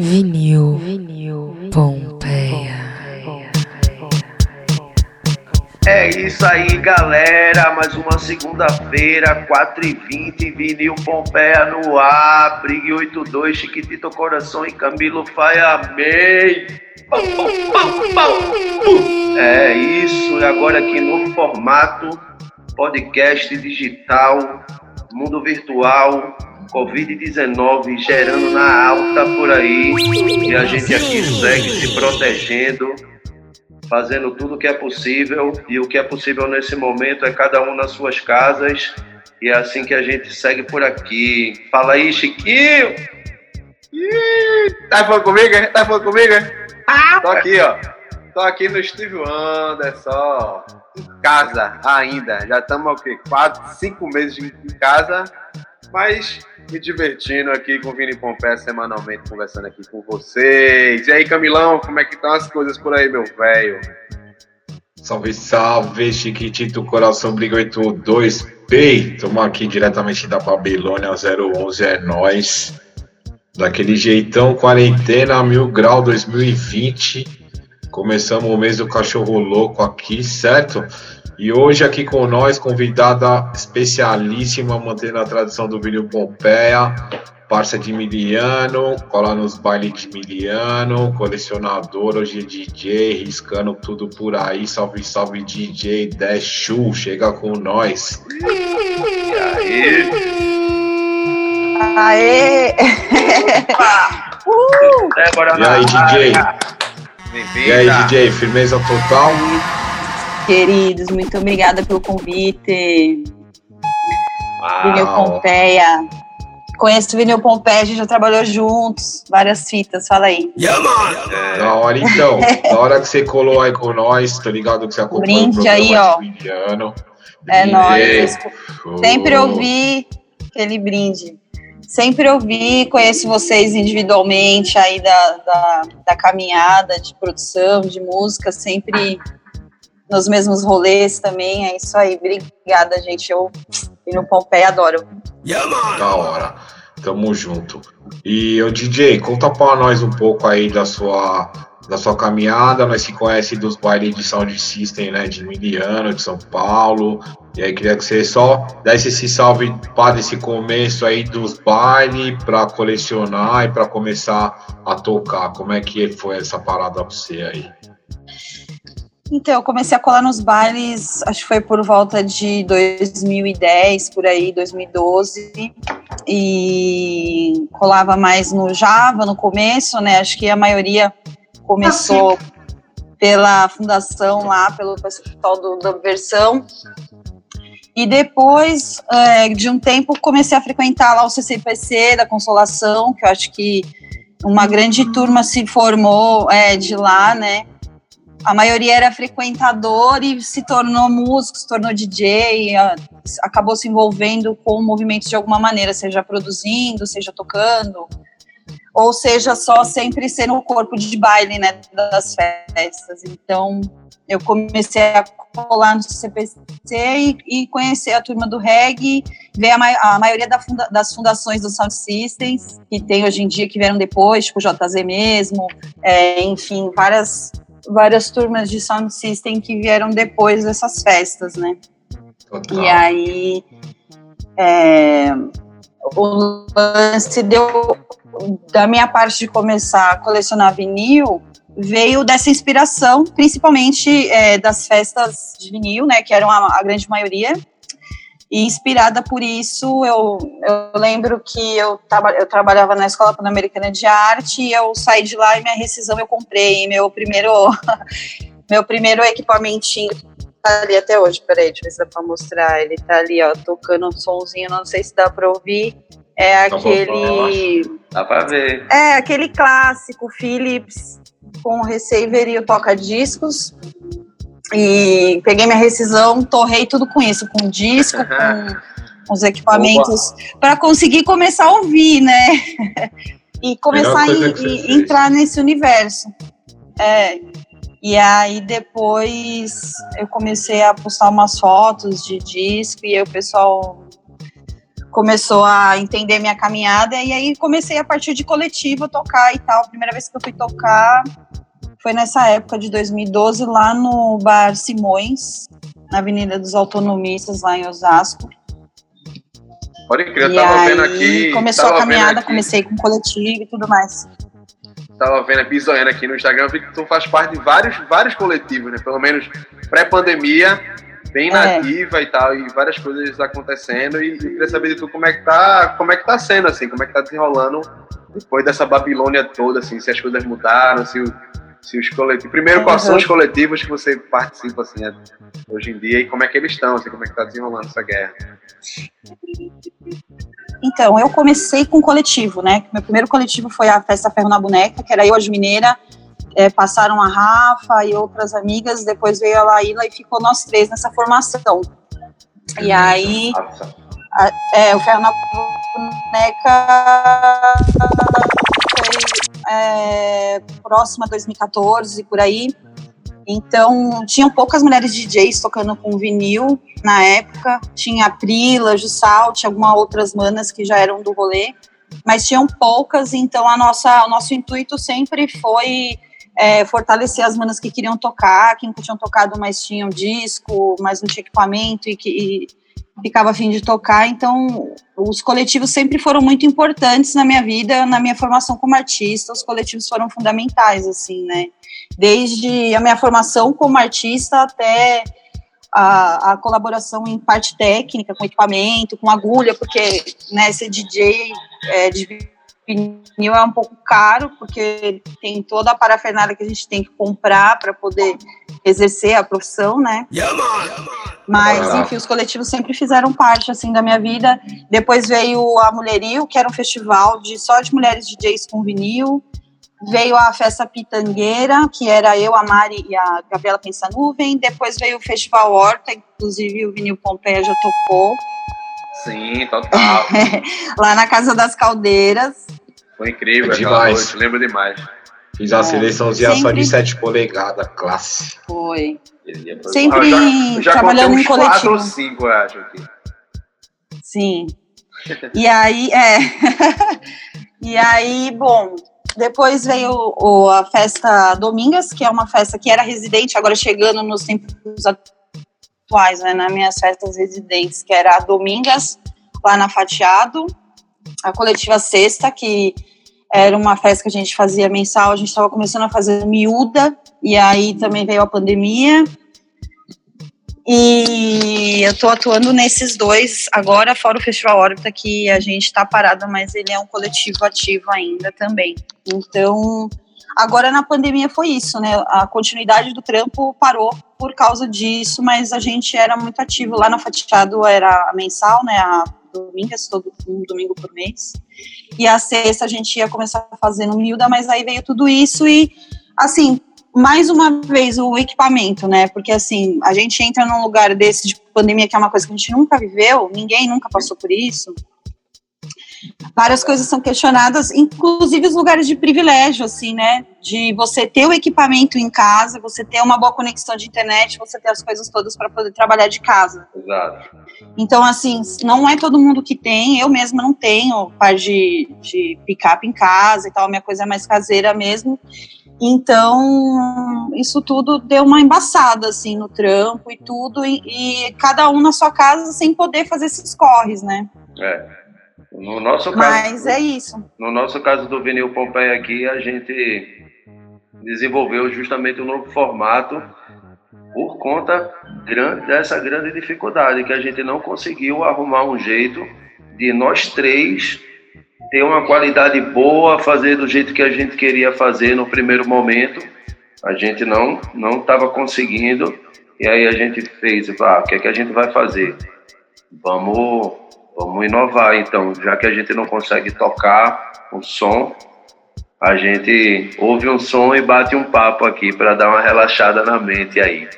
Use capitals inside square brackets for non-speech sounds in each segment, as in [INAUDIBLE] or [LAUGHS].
Vinil, vinil, Pompeia. É isso aí, galera. Mais uma segunda-feira, 4h20, vinil Pompeia no ar. Brigue 82, Chiquitito Coração e Camilo Faia. Amém. É isso, e agora aqui no formato podcast digital, mundo virtual, Covid-19 gerando na alta por aí. E a gente aqui segue se protegendo, fazendo tudo o que é possível. E o que é possível nesse momento é cada um nas suas casas. E é assim que a gente segue por aqui. Fala aí, Chiquinho! Ih, tá falando comigo? Tá falando comigo? Ah, Tô aqui, ó. Tô aqui no Steve Wonder, só. Em casa ainda. Já estamos, o quê? Quatro, cinco meses em casa. Mas me divertindo aqui com o Vini Pompé semanalmente, conversando aqui com vocês. E aí, Camilão, como é que estão as coisas por aí, meu velho? Salve, salve, Chiquitito Coração Briga 82 P. Estamos aqui diretamente da Babilônia 011, é nós. Daquele jeitão, quarentena, mil grau 2020. Começamos o mês do cachorro louco aqui, certo? E hoje aqui com nós, convidada especialíssima, mantendo a tradição do vinil Pompeia, parça de Miliano, cola nos bailes de Miliano, colecionador, hoje é DJ, riscando tudo por aí. Salve, salve DJ Deshu, chega com nós. Aí? Aê! uh! E aí, DJ? E aí, DJ, firmeza total? Queridos, muito obrigada pelo convite. Vinil Uau. Pompeia. Conheço o Vinil Pompeia, a gente já trabalhou juntos, várias fitas, fala aí. Da hora então, da hora que você colou aí com nós, tô ligado que você acompanha Brinde o programa aí, ó. É nóis. Sempre ouvi aquele brinde. Sempre ouvi, conheço vocês individualmente aí da, da, da caminhada de produção, de música, sempre nos mesmos rolês também. É isso aí. Obrigada, gente. Eu e no Pompeia adoro. Da hora. Tamo junto. E o DJ, conta pra nós um pouco aí da sua da sua caminhada. Nós se conhece dos bailes de Sound System, né, de Miliano, de São Paulo. E aí queria que você só desse esse salve para esse começo aí dos bailes para colecionar e para começar a tocar. Como é que foi essa parada pra você aí? Então, eu comecei a colar nos bailes, acho que foi por volta de 2010, por aí, 2012. E colava mais no Java no começo, né? Acho que a maioria começou pela fundação lá, pelo pessoal do, da versão. E depois é, de um tempo comecei a frequentar lá o CCPC da Consolação, que eu acho que uma grande turma se formou é, de lá, né? A maioria era frequentador e se tornou músico, se tornou DJ, a- acabou se envolvendo com movimentos de alguma maneira, seja produzindo, seja tocando, ou seja só sempre sendo o corpo de baile né, das festas. Então eu comecei a colar no CPC e, e conhecer a turma do reggae, ver a, ma- a maioria da funda- das fundações do Sound Systems, que tem hoje em dia, que vieram depois, tipo o JZ mesmo, é, enfim, várias, várias turmas de Sound System que vieram depois dessas festas, né? Total. E aí é, o lance deu da minha parte de começar a colecionar vinil veio dessa inspiração, principalmente é, das festas de vinil, né, que eram a, a grande maioria. E inspirada por isso, eu, eu lembro que eu, traba, eu trabalhava na Escola Pan-Americana de Arte e eu saí de lá e minha rescisão eu comprei meu primeiro [LAUGHS] meu primeiro equipamentinho tá ali até hoje, peraí, deixa eu ver se dá pra mostrar. Ele tá ali, ó, tocando um sonzinho, não sei se dá pra ouvir. É Tá aquele. Dá pra ver. É aquele clássico Philips com o receiver e o toca-discos. E peguei minha rescisão, torrei tudo com isso, com disco, com [LAUGHS] os equipamentos, para conseguir começar a ouvir, né? [LAUGHS] e começar a entrar nesse universo. É. E aí depois eu comecei a postar umas fotos de disco e aí o pessoal começou a entender minha caminhada e aí comecei a partir de coletivo a tocar e tal. Primeira vez que eu fui tocar foi nessa época de 2012 lá no Bar Simões, na Avenida dos Autonomistas, lá em Osasco. Pode crer, eu tava e vendo aí aqui. começou a caminhada, comecei com coletivo e tudo mais. Tava vendo aqui, zoando aqui no Instagram, vi que tu faz parte de vários, vários coletivos, né? Pelo menos pré-pandemia, bem É. nativa e tal, e várias coisas acontecendo. E eu queria saber de tu como é que tá, como é que tá sendo, assim, como é que tá desenrolando depois dessa Babilônia toda, assim, se as coisas mudaram, se, o- se os coletivos. Primeiro, quais são os coletivos que você participa, assim, né, hoje em dia, e como é que eles estão, assim, como é que tá desenrolando essa guerra? Então, eu comecei com coletivo, né? Meu primeiro coletivo foi a Festa Ferro na Boneca, que era eu, a Mineira, é, passaram a Rafa e outras amigas, depois veio a Laíla e ficou nós três nessa formação. E aí, Nossa. é, o Ferro na Boneca foi é, próxima a 2014, por aí. Então, tinham poucas mulheres DJs tocando com vinil na época. Tinha a Prila, Jussal, tinha algumas outras manas que já eram do rolê, mas tinham poucas, então a nossa, o nosso intuito sempre foi é, fortalecer as manas que queriam tocar, que nunca tinham tocado, mas tinham disco, mas não tinha equipamento e que e ficava a fim de tocar. Então, os coletivos sempre foram muito importantes na minha vida, na minha formação como artista. Os coletivos foram fundamentais, assim, né? Desde a minha formação como artista até a, a colaboração em parte técnica, com equipamento, com agulha, porque né, ser DJ é, de vinil é um pouco caro, porque tem toda a parafernália que a gente tem que comprar para poder exercer a profissão, né? Mas, enfim, os coletivos sempre fizeram parte, assim, da minha vida. Depois veio a Mulherio, que era um festival de só de mulheres DJs com vinil. Veio a Festa Pitangueira, que era eu, a Mari e a Gabriela Pensa Nuvem. Depois veio o Festival Horta, inclusive o Vinil Pompeia já tocou, Sim, total. [LAUGHS] lá na Casa das Caldeiras. Foi incrível É demais. noite, lembro demais. Fiz a É, seleçãozinha só de 7 polegadas, classe. Foi. Sempre já, eu já trabalhando em uns quatro coletivo. ou cinco, eu acho, aqui. Sim. E aí, é. [LAUGHS] e aí, bom, depois veio o- a festa Domingas, que é uma festa que era residente, agora chegando nos tempos atuais, né, nas minhas festas residentes, que era Domingas, lá na Fatiado, a coletiva Sexta, que era uma festa que a gente fazia mensal, a gente estava começando a fazer miúda, e aí também veio a pandemia, e eu tô atuando nesses dois agora, fora o Festival Órbita, que a gente tá parado, mas ele é um coletivo ativo ainda também. Então, agora na pandemia foi isso, né? A continuidade do trampo parou por causa disso, mas a gente era muito ativo. Lá na Fatiado era a mensal, né? A domingas, todo um domingo por mês. E a sexta a gente ia começar fazendo miúda, mas aí veio tudo isso e, assim, mais uma vez o equipamento, né? Porque assim, a gente entra num lugar desse de pandemia que é uma coisa que a gente nunca viveu, ninguém nunca passou por isso. Várias coisas são questionadas, inclusive os lugares de privilégio, assim, né? De você ter o equipamento em casa, você ter uma boa conexão de internet, você ter as coisas todas para poder trabalhar de casa. Exato. Então, assim, não é todo mundo que tem, eu mesma não tenho par de, de picape em casa e tal, minha coisa é mais caseira mesmo. Então, isso tudo deu uma embaçada, assim, no trampo e tudo, e, e cada um na sua casa sem poder fazer esses corres, né? É. No nosso caso, Mas é isso. no nosso caso do Vinil Pompeia aqui, a gente desenvolveu justamente um novo formato por conta gran- dessa grande dificuldade que a gente não conseguiu arrumar um jeito de nós três ter uma qualidade boa, fazer do jeito que a gente queria fazer no primeiro momento. A gente não não estava conseguindo e aí a gente fez, ah, o que é que a gente vai fazer? Vamos vamos inovar então, já que a gente não consegue tocar o som, a gente ouve um som e bate um papo aqui para dar uma relaxada na mente aí.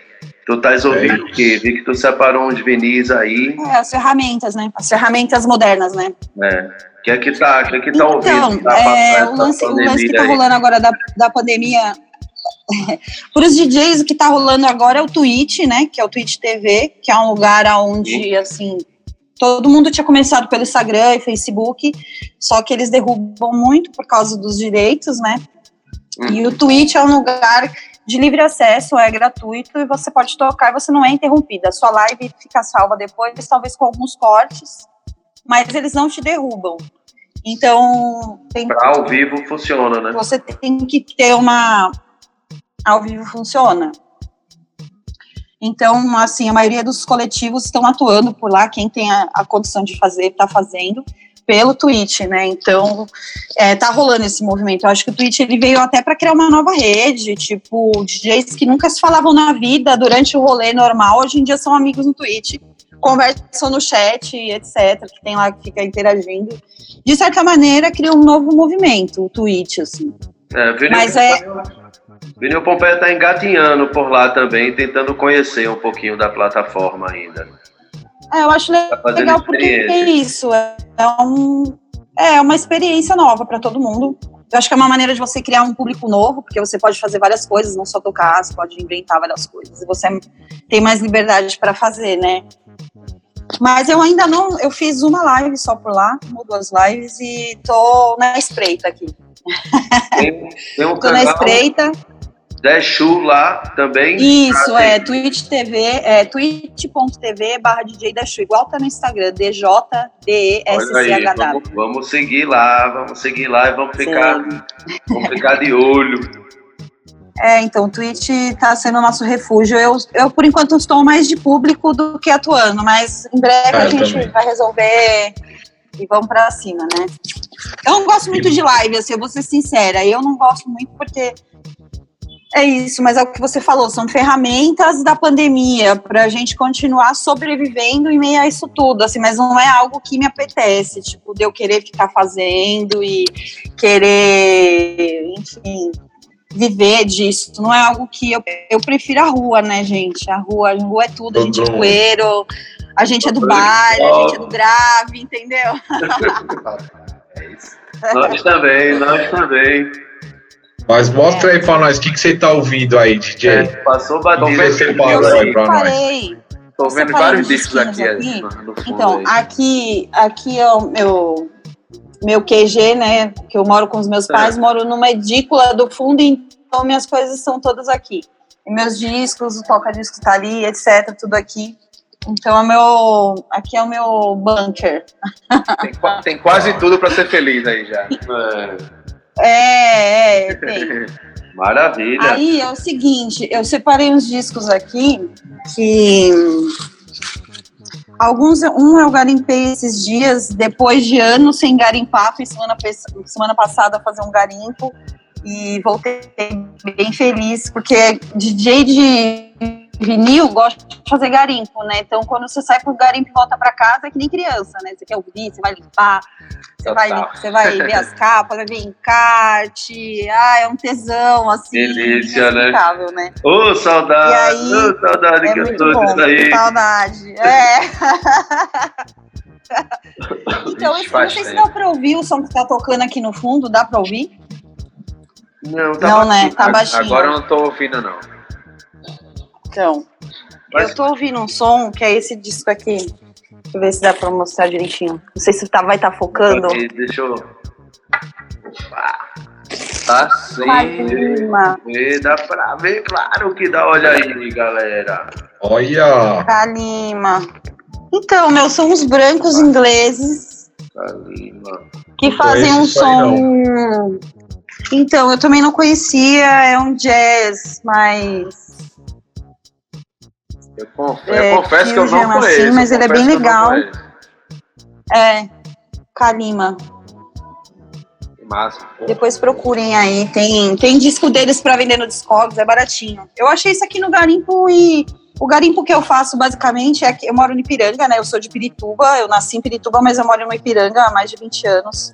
Tu estás ouvindo o quê? Vi que tu separou uns vinis aí, É, as ferramentas, né? As ferramentas modernas, né? né? O que é que tá, o que é que tá Então, ouvindo? Tá é, o, lance, o lance que tá aí? rolando agora da, da pandemia. [LAUGHS] Para os DJs, o que tá rolando agora é o Twitch, né? Que é o Twitch TV, que é um lugar onde, assim, todo mundo tinha começado pelo Instagram e Facebook, só que eles derrubam muito por causa dos direitos, né? E o Twitch é um lugar de livre acesso, é gratuito e você pode tocar e você não é interrompida. A sua live fica salva depois, talvez com alguns cortes, mas eles não te derrubam. Então, tem Pra ao vivo funciona, né? você tem que ter uma ao vivo funciona. Então, assim, a maioria dos coletivos estão atuando por lá, quem tem a, a condição de fazer, está fazendo pelo Twitch, né? Então, é, tá rolando esse movimento. Eu acho que o Twitch ele veio até para criar uma nova rede, tipo, DJs que nunca se falavam na vida durante o rolê normal, hoje em dia são amigos no Twitch, conversam no chat, etc, que tem lá que fica interagindo. De certa maneira, cria um novo movimento, o Twitch, assim. É, Mas é, Vinil Pompeia tá engatinhando por lá também, tentando conhecer um pouquinho da plataforma ainda. É, eu acho Tá legal porque é experiência. isso, é, um, é uma experiência nova para todo mundo. Eu acho que é uma maneira de você criar um público novo, porque você pode fazer várias coisas, não só tocar, você pode inventar várias coisas. E você tem mais liberdade para fazer, né? Mas eu ainda não, eu fiz uma live só por lá, uma ou duas lives e tô na espreita aqui. Tem, tem um [LAUGHS] Tô na canal espreita. Deshu lá também. Isso, Ah, é Twitch TV, é twitch.tv barra DJ da Chu, igual tá no Instagram, Olha aí, D-J-D-E-S-C-H-W. vamos, vamos seguir lá, vamos seguir lá e vamos ficar, vamos ficar de olho. [LAUGHS] É, então, o Twitch tá sendo o nosso refúgio. Eu, eu, por enquanto, estou mais de público do que atuando, mas em breve Ah, a gente também. vai resolver e vamos pra cima, né? Eu não gosto muito de live, assim, eu vou ser sincera. Eu não gosto muito porque é isso, mas é o que você falou, são ferramentas da pandemia para a gente continuar sobrevivendo em meio a isso tudo, assim, mas não é algo que me apetece, tipo, de eu querer ficar fazendo e querer, enfim, viver disso. Não é algo que eu, eu prefiro a rua, né, gente? A rua, a rua é tudo, a gente é poeiro, a gente é do baile, a gente é do grave, entendeu? [LAUGHS] Nós também, nós também. Mas mostra aí pra nós o que, que você tá ouvindo aí, DJ. É, passou batido. Vamos ver aí. pra nós. Tô vendo vários discos aqui, é, aqui? Então, aí. aqui, aqui é o meu, meu QG, né? Que eu moro com os meus pais, moro numa edícula do fundo, então minhas coisas são todas aqui. E meus discos, o toca-discos tá ali, etc, tudo aqui. Então, é meu, aqui é o meu bunker. Tem, tem quase tudo pra ser feliz aí já. [LAUGHS] É, É, é, tem. [LAUGHS] maravilha. Aí é o seguinte, eu separei uns discos aqui que alguns um eu garimpei esses dias depois de anos sem garimpar, fui semana, semana passada fazer um garimpo e voltei bem feliz porque DJ de vinil gosta de fazer garimpo, né? Então quando você sai pro garimpo e volta pra casa é que nem criança, né? Você quer ouvir, você vai limpar, você vai, você vai [LAUGHS] ver as capas, vai ver encarte, ah, é um tesão, assim, Delícia, né? né? Ô, saudade, E aí, ô, saudade É que eu tô disso aí. saudade. [LAUGHS] É. [LAUGHS] então, esse, não sei se dá pra ouvir o som que tá tocando aqui no fundo, dá pra ouvir? Não, tá Não, né? baixinho. Tá baixinho. Agora eu não tô ouvindo, não. Então, Mas- eu tô ouvindo um som que é esse disco aqui. Deixa eu ver se dá pra mostrar direitinho. Não sei se tá, vai estar tá focando. Aqui, deixa eu. Tá sim. Ver, dá pra ver, claro que dá. Olha aí, galera. Olha! Calima. Então, meus são os brancos ingleses Calima. que Não fazem um som. Então, eu também não conhecia, é um jazz, mas Eu, conf- É, eu confesso que eu não conheço. assim, mas ele é bem legal. é Kalima. Massa. Depois procurem aí, tem, tem disco deles para vender no Discogs, é baratinho. Eu achei isso aqui no garimpo e o garimpo que eu faço basicamente é que eu moro no Ipiranga, né? Eu sou de Pirituba, eu nasci em Pirituba, mas eu moro no Ipiranga há mais de 20 anos.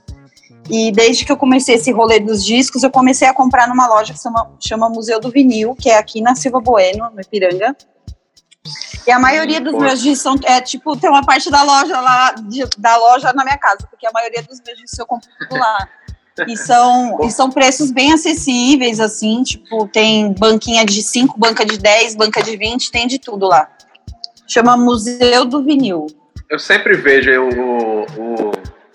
E desde que eu comecei esse rolê dos discos, eu comecei a comprar numa loja que chama, chama Museu do Vinil, que é aqui na Silva Bueno, no Ipiranga. E a maioria dos meus discos são, é tipo, tem uma parte da loja lá, de- da loja na minha casa, porque a maioria dos meus discos eu compro lá. E são, e são preços bem acessíveis, assim, tipo, tem banquinha de 5, banca de 10, banca de 20, tem de tudo lá. Chama Museu do Vinil. Eu sempre vejo o, o,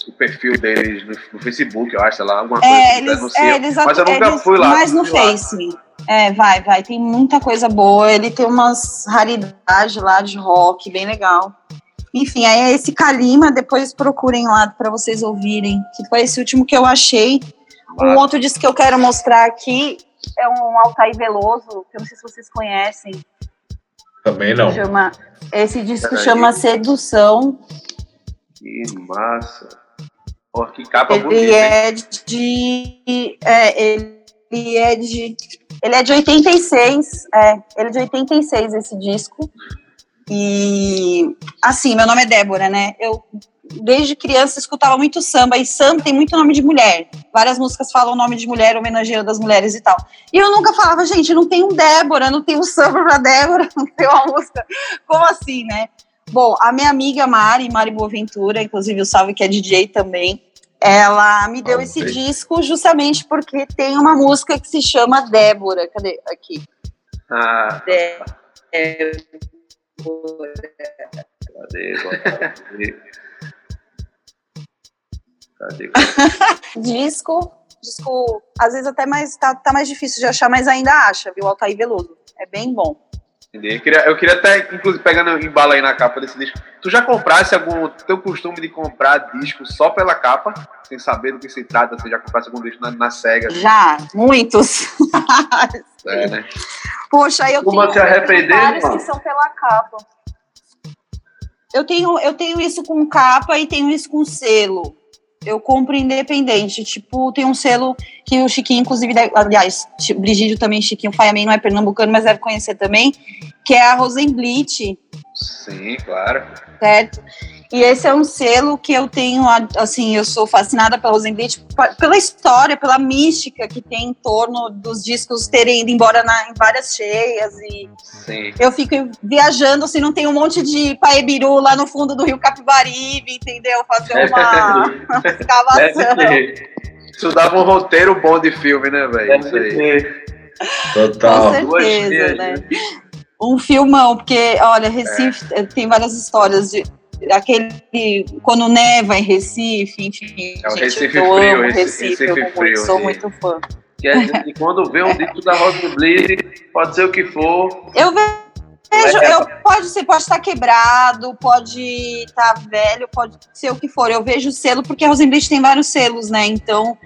o perfil deles no, no, Facebook, eu acho, sei lá, alguma coisa é, eles, denunciam, é, eles, mas eu nunca eles, fui lá. Mas no Face. É, vai, vai. Tem muita coisa boa. Ele tem umas raridades lá de rock, bem legal. Enfim, aí é esse Kalima, depois procurem lá para vocês ouvirem, que foi esse último que eu achei. Um outro disco que eu quero mostrar aqui é um Altair Veloso, que eu não sei se vocês conhecem. Também não. Chama, esse disco chama Sedução. Que massa. Pô, que capa ele bonita. É de, é, ele é de. Ele é de 86. É, ele é de 86, esse disco. E assim, meu nome é Débora, né? Eu desde criança escutava muito samba, e samba tem muito nome de mulher. Várias músicas falam nome de mulher, homenageando das mulheres e tal. E eu nunca falava, gente, não tem um Débora, não tem um samba pra Débora, [LAUGHS] não tem uma música. Como assim, né? Bom, a minha amiga Mari, Mari Boaventura, inclusive o Salve que é DJ também, ela me deu ah, esse sei. disco justamente porque tem uma música que se chama Débora. Cadê? Aqui. Ah. Débora. Cadê? Cadê? [LAUGHS] disco, disco, às vezes até mais tá, tá, mais difícil de achar, mas ainda acha, viu? Altair Veloso. É bem bom. Eu queria, eu queria até, inclusive, pegando em bala aí na capa desse disco, tu já comprasse algum. Teu costume de comprar disco só pela capa, sem saber do que se trata? Você já comprasse algum disco na, na SEGA? Já, muitos. [LAUGHS] é, né? Poxa, eu Como tenho, se arrepender, vários que são pela capa. Eu tenho, eu tenho isso com capa e tenho isso com selo eu compro independente. Tipo, tem um selo que o Chiquinho, inclusive, aliás, Brigídio também, Chiquinho Fireman não é pernambucano, mas deve conhecer também, que é a Rosenblit. Sim, claro. Certo? E esse é um selo que eu tenho, assim, eu sou fascinada pela Rosenblit, pela história, pela mística que tem em torno dos discos terem ido embora na, em várias cheias. E Sim. eu fico viajando, assim, não tem um monte de paebiru lá no fundo do rio Capibaribe, entendeu? Fazer uma [LAUGHS] escavação. Isso dava um roteiro bom de filme, né, velho? Total. Com certeza, né? Um filmão, porque, olha, Recife é. tem várias histórias de aquele quando neva em Recife, enfim. É o gente, Recife eu frio, amo Recife, Recife eu frio, sou muito fã. Que é, e quando vê um disco da Rosa pode ser o que for. Eu vejo, eu, pode ser, pode estar quebrado, pode estar velho, pode ser o que for. Eu vejo o selo, porque a Rosenblit tem vários selos, né? Então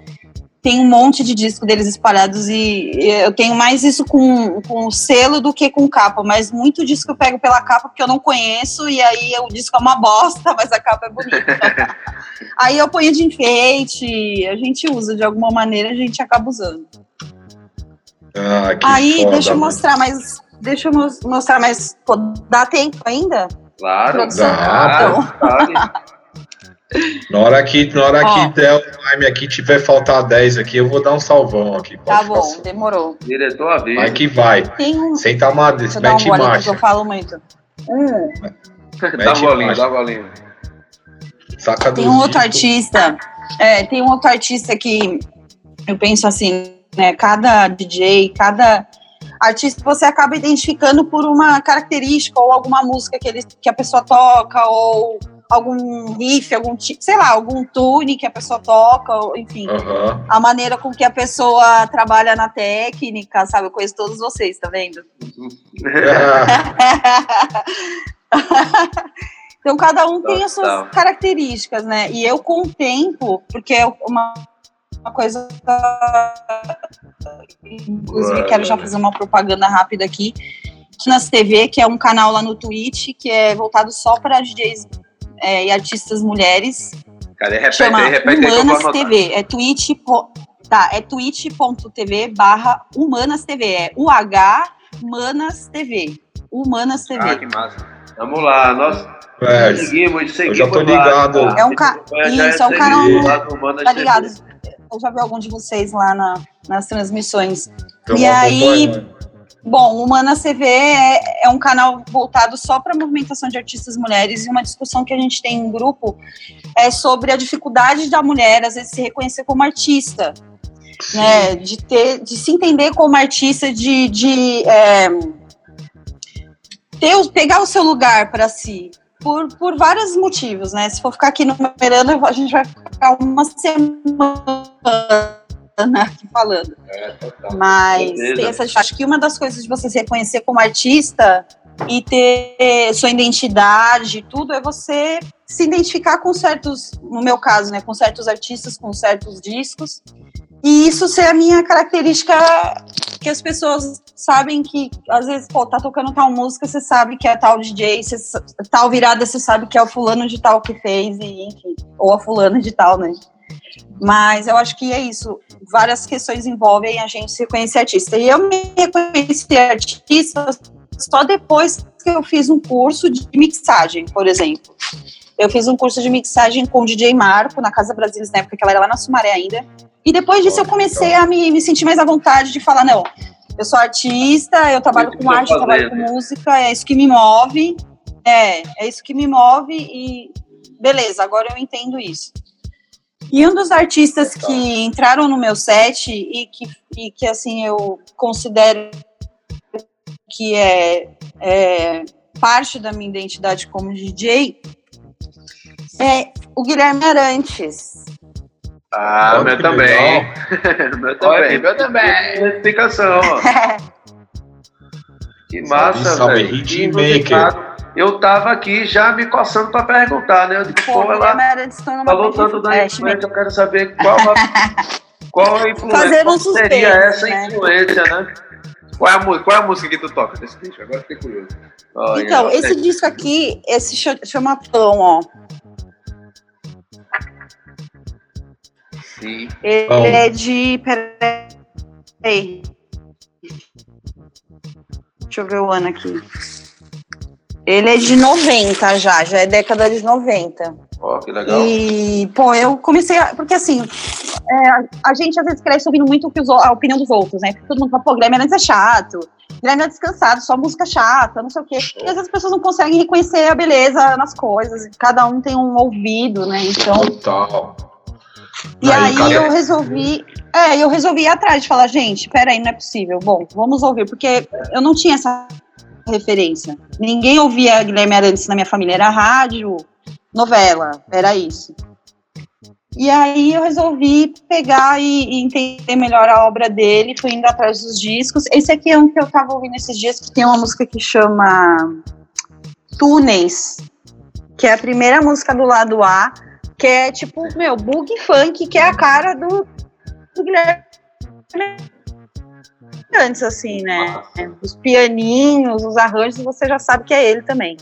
tem um monte de disco deles espalhados e eu tenho mais isso com, com selo do que com capa, mas muito disco eu pego pela capa porque eu não conheço e aí o disco é uma [LAUGHS] bosta, mas a capa é bonita. [LAUGHS] aí eu ponho de enfeite, a gente usa de alguma maneira, a gente acaba usando. Ah, aí, foda, deixa eu mostrar mais, deixa eu mostrar mais, dá tempo ainda? Claro, dá. Então. [LAUGHS] Na hora que, na hora que der o time aqui, tiver faltar 10 aqui, eu vou dar um salvão aqui. Tá bom, passar. demorou. Diretor a Vai que vai. Tem um... Sem tomar, mete um marcha. Eu falo muito. Hum. dá bolinho, dá bolinho. Saca tem um outro artista, é, tem um outro artista que eu penso assim, né, cada DJ, cada artista você acaba identificando por uma característica ou alguma música que, ele, que a pessoa toca ou algum riff, algum sei lá, algum tune que a pessoa toca, enfim, uhum. a maneira com que a pessoa trabalha na técnica, sabe? Eu conheço todos vocês, tá vendo? [LAUGHS] então cada um tem as suas características, né? E eu com o tempo, porque é uma uma coisa. Inclusive, quero já fazer uma propaganda rápida aqui. Nas TV, que é um canal lá no Twitch, que é voltado só para DJs é, e artistas mulheres. Cadê? Repete, chama repete Humanas TV. É twitch. Tá, é twitch.tv barra Humanas TV. É UH Humanas TV. Humanas TV. Ah, que massa. Vamos lá, nós é, seguimos, seguimos. Eu já tô ligado. Lá, é um ca... Isso, é um canal. Tá ligado? Eu já vi algum de vocês lá na, nas transmissões. e aí, Bom, o Humana CV é, é, um canal voltado só para a movimentação de artistas mulheres e uma discussão que a gente tem em grupo é sobre a dificuldade da mulher, às vezes, se reconhecer como artista, né? De, ter, de se entender como artista, de, de é, ter, pegar o seu lugar para si. por, por vários motivos, né? Se for ficar aqui numerando, a gente vai ficar uma semana aqui falando. É, total. Mas Beleza. tem essa, acho que uma das coisas de você se reconhecer como artista e ter sua identidade, tudo, é você se identificar com certos, no meu caso, né, com certos artistas, com certos discos, e isso ser a minha característica que as pessoas sabem que, às vezes, pô, tá tocando tal música, você sabe que é tal DJ, você, tal virada, você sabe que é o fulano de tal que fez, e enfim, ou a fulana de tal, né? Mas eu acho que é isso. Várias questões envolvem a gente se reconhecer artista. E eu me reconheci artista só depois que eu fiz um curso de mixagem, por exemplo. Eu fiz um curso de mixagem com o DJ Marco, na Casa Brasilis, na época que ela era lá na Sumaré ainda. E depois disso eu comecei a me, me sentir mais à vontade de falar, não, eu sou artista, eu trabalho com arte, eu trabalho com música, é isso que me move. É, é isso que me move e beleza, agora eu entendo isso. E um dos artistas que entraram no meu set e que, e que assim, eu considero que é, é parte da minha identidade como DJ é o Guilherme Arantes. Ah, Olha meu também. [LAUGHS] meu também, meu também. Identificação. Que massa, Salve, velho. hit Que maker. inusitado. Eu tava aqui já me coçando pra perguntar, né? Eu digo, Pô, ela falou grande tanto da é, influência, eu quero saber qual a, [LAUGHS] qual a influência, qual seria suspense, essa né? influência, né? Qual é, a, qual é a música que tu toca desse disco? Agora fiquei curioso. Olha, Então, esse disco aqui, esse cha- chama Pão, ó. Sim. Ele Pão. é de. Peraí. Deixa eu ver o ano aqui. Ele é de 90 já, já é década de 90. Ó, que legal. E, pô, eu comecei a. Porque assim, é, a, gente às vezes cresce ouvindo muito a opinião dos outros, né? Porque todo mundo fala, pô, Guilherme Arantes é chato, Guilherme é descansado, só música chata, não sei o quê. E às vezes as pessoas não conseguem reconhecer a beleza nas coisas. Cada um tem um ouvido, né? Então. Total. E Aí, aí, eu resolvi. É, eu resolvi ir atrás de falar, gente, peraí, não é possível. Bom, vamos ouvir, porque eu não tinha essa referência. Ninguém ouvia Guilherme Arantes na minha família, era rádio, novela, era isso. E aí eu resolvi pegar e, e entender melhor a obra dele, fui indo atrás dos discos. Esse aqui é um que eu tava ouvindo esses dias, que tem uma música que chama Túneis, que é a primeira música do lado A, que é tipo, meu, bug funk, que é a cara do, do Guilherme antes, assim, né? Os pianinhos, os arranjos, você já sabe que é ele também.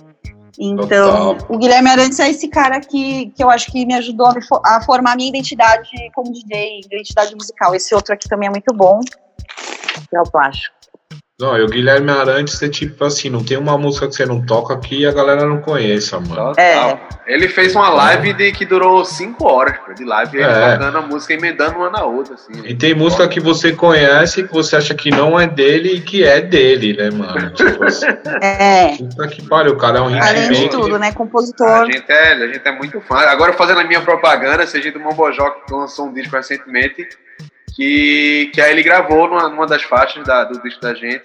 Então, Total. o Guilherme Arantes é esse cara que, que eu acho que me ajudou a, me fo- a formar a minha identidade como DJ, identidade musical. Esse outro aqui também é muito bom, que é o plástico. Não, e o Guilherme Arantes é tipo assim, não tem uma música que você não toca que a galera não conheça, mano. É. Ele fez uma live de, que durou 5 horas pô, de live, ele É. tocando a música, emendando uma na outra, assim. E tem música que você conhece que você acha que não é dele e que é dele, né, mano? [LAUGHS] Tipo assim, É, puta que pariu, o cara é um além de tudo, né? A Compositor. gente, é, a gente é muito fã. Agora fazendo a minha propaganda, seja do Mombojó, que lançou um disco recentemente, que, que aí ele gravou numa, numa das faixas da- do disco da gente.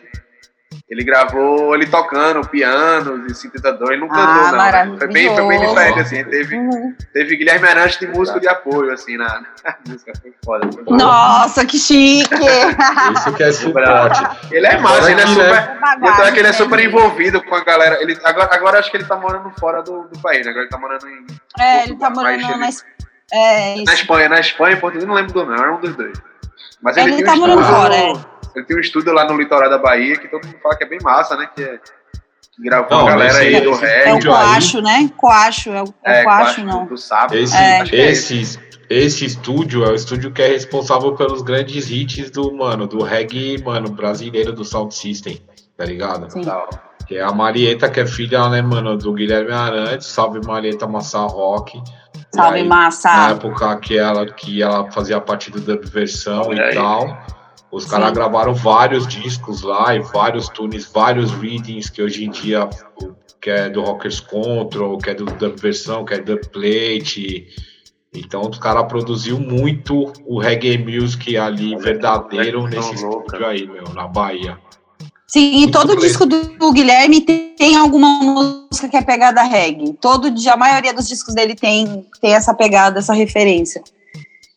Ele gravou ele tocando pianos e sintetador, ele não Ah, cantou, não. né? Foi bem, foi bem diferente, assim. Teve, Uhum. teve Guilherme Arantes de músico de apoio, assim, na, na [LAUGHS] música. Foi foda. Foi foda. Nossa, que chique! [LAUGHS] Isso que é suporte. Ele é massa, ele é super. então é que ele é super né? envolvido com a galera. Ele, agora, agora acho que ele tá morando fora do, do país, né? Agora ele tá morando em, É, ele tá morando ele- na. Es- É, na. Espanha, na Espanha, em Portugal, não lembro do nome, era um dos dois. Mas ele, Ele tem tá um morando estúdio- fora, é. Ele tem um estúdio lá no litoral da Bahia que todo mundo fala que é bem massa, né? Que, é, que gravou Não, a galera aí do esse reggae. É o. Coacho, né? Coacho, é o, é o Coacho, não. Do, do sábado. Esse, É. Que é esse. esse, esse estúdio é o estúdio que é responsável pelos grandes hits do, mano, do reggae, mano, brasileiro do Sound System, tá ligado? Sim. Tal. Que é a Marieta, que é filha, né, mano, do Guilherme Arantes, salve Marieta Massa Rock. Salve, aí, massa. Na época que ela, que ela fazia parte do dub versão Olha e aí. tal. Os caras gravaram vários discos lá e vários tunes, vários readings que hoje em dia o- que é do Rockers Control, que é do dub versão, que é dub plate. Então os caras produziu muito o reggae music ali verdadeiro nesse estúdio aí, meu, na Bahia. Sim, e todo disco do, Guilherme tem, tem, alguma música que é pegada reggae. Todo, a maioria dos discos dele tem, tem essa pegada, essa referência.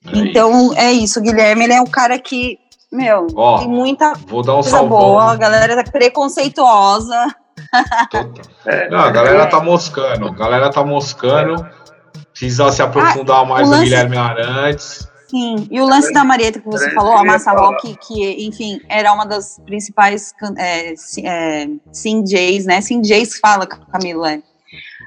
É então, isso. é isso. O Guilherme, ele é um cara que, meu, Ó, tem muita vou dar um coisa salvão. boa. A galera tá preconceituosa. É, Não, a galera tá moscando. A galera tá moscando. Precisa se aprofundar ah, mais no Guilherme Arantes. Sim, e o lance da Marieta que você falou, a Massa Rock, que, enfim, era uma das principais é, é, Sim Jays, né? Sim Jays fala, Camilo, é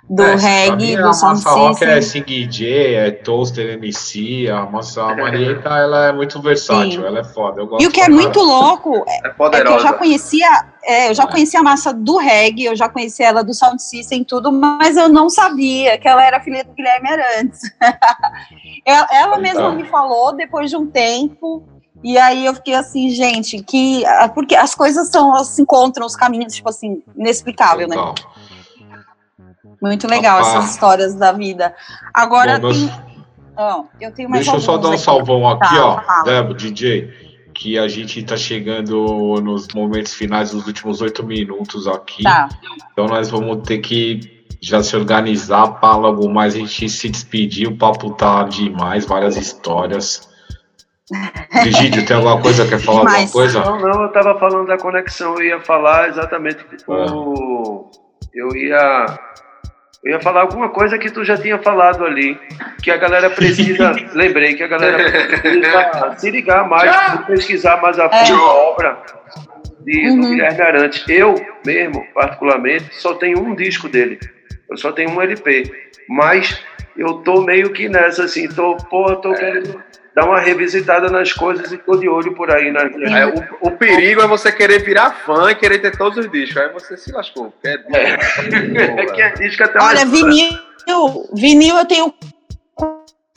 do é, reggae, do sound system. Rock é Sing é Toaster MC, a nossa a Marieta, ela é muito versátil, Sim. ela é foda. e o que é muito louco é, é, que eu já conhecia, é, eu já é. conhecia a massa do reggae, eu já conhecia ela do sound system e tudo, mas eu não sabia que ela era filha do Guilherme Arantes. [LAUGHS] ela, ela mesma me falou depois de um tempo, e aí eu fiquei assim, gente, que porque as coisas são, se encontram os caminhos, tipo assim, inexplicável, né? Total. né? Muito legal Opa. essas histórias da vida. Agora Bom, tem... oh, eu tenho mais Deixa eu só dar um aqui. salvão aqui, tá, ó, tá. Debo, DJ, que a gente está chegando nos momentos finais dos últimos oito minutos aqui. Tá. Então nós vamos ter que já se organizar para logo mais a gente se despedir. O papo tá demais, várias histórias. [LAUGHS] Brigídio, tem alguma coisa? Quer falar alguma coisa? Não, não, eu estava falando da conexão, eu ia falar exatamente o. Eu ia eu ia falar alguma coisa que tu já tinha falado ali, que a galera precisa, [LAUGHS] lembrei que a galera precisa se ligar mais, pesquisar mais a fundo a obra de, uhum. do Guilherme Arantes. Eu mesmo, particularmente, só tenho um disco dele. Eu só tenho um LP. Mas eu tô meio que nessa, assim, tô, porra, tô é. querendo dar uma revisitada nas coisas e tô de olho por aí. Né? É, o, o, perigo é você querer virar fã e querer ter todos os discos. Aí você se lascou. É, [LAUGHS] é. é que é disco até Olha, vinil, vinil eu tenho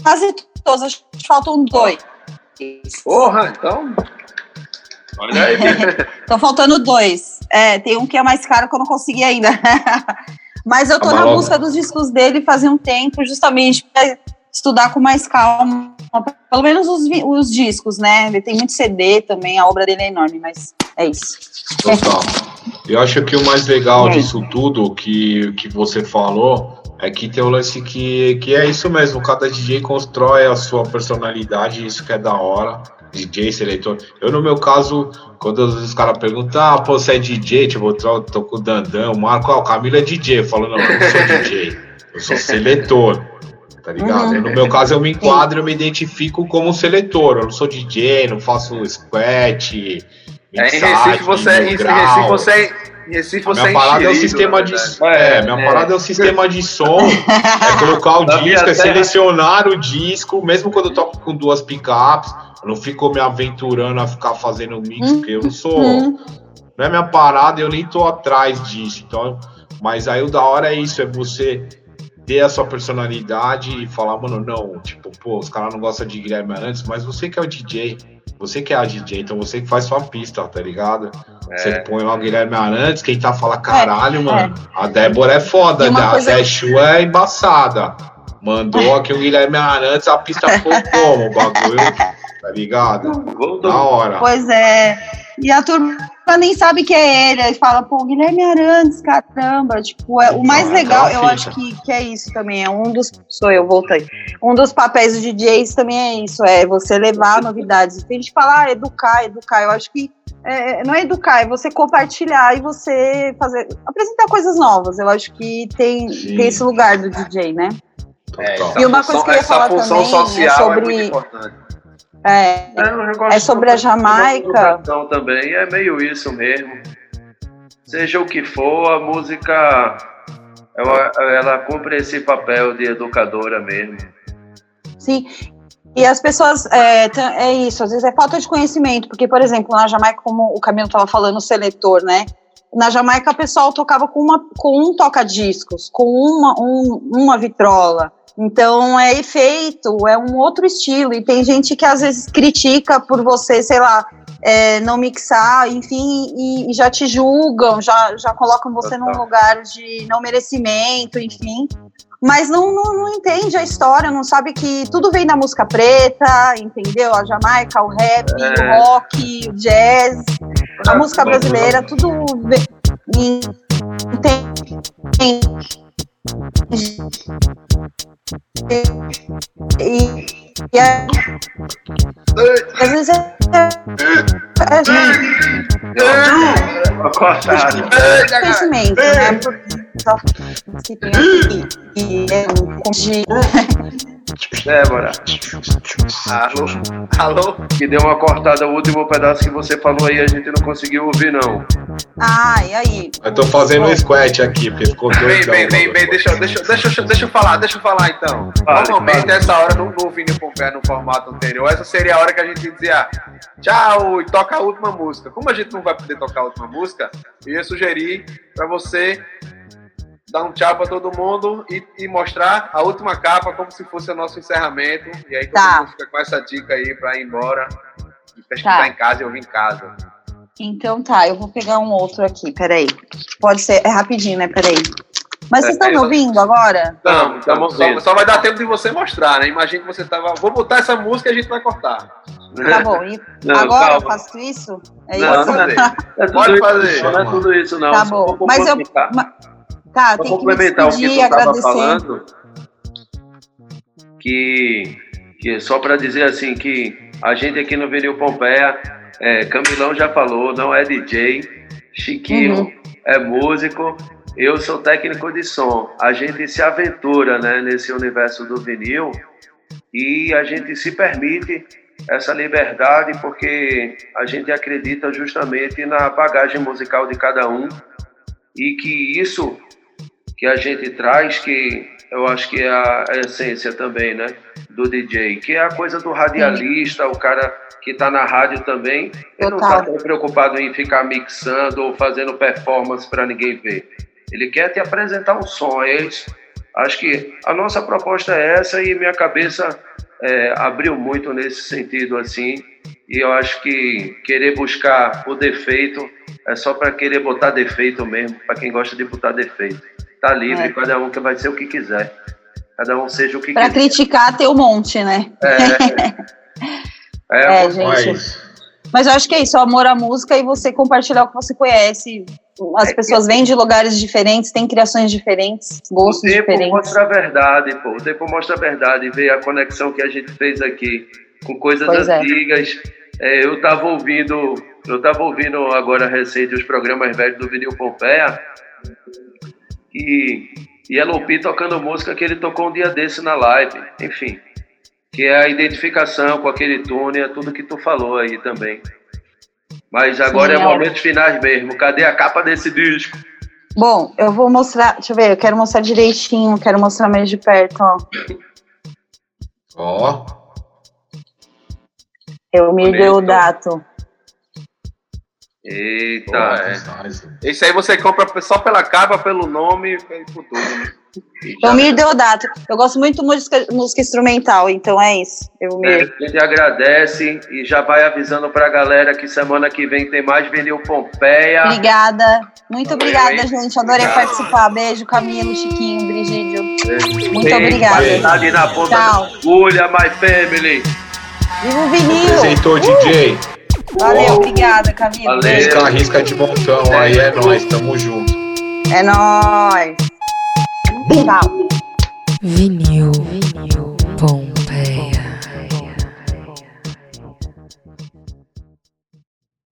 quase todos, acho que faltam dois. Porra, então. Olha aí. [LAUGHS] Estão faltando dois. É, tem um que é mais caro que eu não consegui ainda. [LAUGHS] Mas eu tô tá na busca dos discos dele fazia um tempo, justamente estudar com mais calma, pelo menos os, os discos, né? Ele tem muito CD também, a obra dele é enorme, mas é isso. Total. Eu acho que o mais legal é. disso tudo que, que você falou é que tem o lance que, que é isso mesmo, cada DJ constrói a sua personalidade, isso que é da hora. DJ, seletor. Eu, no meu caso, quando os caras perguntam, ah, pô, você é DJ, tipo, eu tô, tô com o Dandão, o Marco, ah, o Camilo é DJ. Eu falo, não, eu não sou DJ, eu sou seletor tá ligado? Uhum. No meu caso, eu me enquadro, eu me identifico como seletor. Eu não sou DJ, não faço squat. É, em Recife você, é, em Recife você, em Recife você minha parada é o sistema de é, é, minha é. parada é o sistema de som, é colocar o [LAUGHS] disco, é selecionar o disco, mesmo quando eu toco com duas pickups, eu não fico me aventurando a ficar fazendo mix, porque eu não sou, uhum. não é minha parada, eu nem tô atrás disso. Então, mas aí o da hora é isso, é você ter a sua personalidade e falar, mano, não, tipo, pô, os caras não gostam de Guilherme Arantes, mas você que é o DJ, você que é a DJ, então você que faz sua pista, tá ligado? É. Você põe lá o Guilherme Arantes, quem tá fala, caralho, é, mano, é. a Débora é foda, né? a Zé é embaçada. Mandou [LAUGHS] aqui o Guilherme Arantes, a pista ficou como? O bagulho, tá ligado? Da hora. Pois é. E a turma nem sabe que é ele. Aí fala, pô, Guilherme Arantes, caramba. Tipo, é, o mais legal, eu acho que, que é isso também. É um dos. Sou eu, voltei. Um dos papéis do DJs também é isso: é você levar novidades. Tem gente que fala, ah, educar, educar. Eu acho que é, não é educar, é você compartilhar e você fazer. apresentar coisas novas. Eu acho que tem, tem esse lugar do DJ, né? É, e uma coisa que eu ia falar também é sobre. É é, é sobre a Jamaica. também é meio isso mesmo. Seja o que for, a música ela, ela cumpre esse papel de educadora mesmo. Sim, e as pessoas, é, é, isso, às vezes é falta de conhecimento, porque, por exemplo, na Jamaica, como o Camilo estava falando, o seletor, né? Na Jamaica, o pessoal tocava com, uma, com um toca-discos, com uma, um, uma vitrola. Então é efeito, é um outro estilo. E tem gente que às vezes critica por você, sei lá, é, não mixar, enfim, e, e, já te julgam, já, já colocam você num lugar de não merecimento, enfim. Mas não, não, não, entende a história, não sabe que tudo vem da música preta, entendeu? A Jamaica, o rap, é. o rock, o jazz. a música brasileira, tudo tem, tem e, e a, às vezes é, é, é conhecimento, né? Que tem aqui, e é um Débora. Alô? Alô? Que deu uma cortada o último pedaço que você falou aí, a gente não conseguiu ouvir, não. Ah, e aí? Eu tô fazendo um squat aqui, porque ficou doido. bem, bem, bem, deixa, deixa, deixa, deixa eu falar, deixa eu falar então. Normalmente, essa hora, no, no Vini Pompé, no formato anterior, essa seria a hora que a gente dizia tchau e toca a última música. Como a gente não vai poder tocar a última música, eu ia sugerir pra você dar um tchau pra todo mundo e, e mostrar a última capa como se fosse o nosso encerramento. E aí todo Tá. mundo fica com essa dica aí pra ir embora e pesquisar Tá. em casa e ouvir em casa. Então tá, eu vou pegar um outro aqui, peraí. Pode ser, é rapidinho, né? Peraí. Mas vocês estão É, me eu- ouvindo agora? Não, tamo só, ouvindo. só vai dar tempo de você mostrar, né? Imagina que você tava. Vou botar essa música e a gente vai cortar. Tá bom, e Não, agora eu calma. faço isso? É Não, isso? Pode fazer. É Pode isso, fazer. Não é tudo isso, não. Tá bom, vou mas eu. Tá, complementar o que tu estava falando, que, que só para dizer assim que a gente aqui no Vinil Pompeia, é, Camilão já falou, não é DJ, Chiquinho Uhum. é músico, eu sou técnico de som. A gente se aventura né, nesse universo do vinil e a gente se permite essa liberdade porque a gente acredita justamente na bagagem musical de cada um e que isso que a gente traz, que eu acho que é a essência também, né, do DJ, que é a coisa do radialista, o cara que está na rádio também, ele não está preocupado em ficar mixando ou fazendo performance para ninguém ver. Ele quer te apresentar um som. É isso. Acho que a nossa proposta é essa e minha cabeça é, abriu muito nesse sentido assim. E eu acho que querer buscar o defeito é só para querer botar defeito mesmo, para quem gosta de botar defeito. Tá livre, É. cada um que vai ser o que quiser. Cada um seja o que Pra quiser. criticar tem um monte, né? É, [LAUGHS] É, é, gente. Mas, Mas eu acho que é isso, o amor à música e você compartilhar o que você conhece. É As pessoas vêm de lugares diferentes, têm criações diferentes, O gostos tempo diferentes. mostra a verdade, pô. O tempo mostra a verdade. Ver a conexão que a gente fez aqui com coisas Pois é. antigas. É, eu tava ouvindo, eu tava ouvindo agora recente os programas velhos do Vinil Pompeia e e Elopi tocando música que ele tocou um dia desse na live. Enfim, que é a identificação com aquele túnel, é tudo que tu falou aí também. Mas agora Sim, é é. momentos finais mesmo. Cadê a capa desse disco? Bom, eu vou mostrar, deixa eu ver, eu quero mostrar direitinho, quero mostrar mais de perto, ó. ó, Eu me deu o dato. Eita, Boa, é. nice. Esse aí você compra só pela capa, pelo nome e por tudo. né? [LAUGHS] Eu me deu o dato. Eu gosto muito de música, música instrumental, então é isso. Eu É, me... a gente agradece e já vai avisando pra galera que semana que vem tem mais Vinil Pompeia. Obrigada. Muito Valeu, obrigada, hein? gente. Adorei Tchau. participar. Beijo, Camilo, Chiquinho, Brigídio. Muito obrigada. qualidade na ponta Tchau. da agulha, my family. Viva o vinil! Apresentou DJ. Valeu, obrigada, Camilo. Valeu. Música arrisca de montão aí, é nóis, tamo junto. É nóis. Tchau. Vinil. Vinil. Pompeia.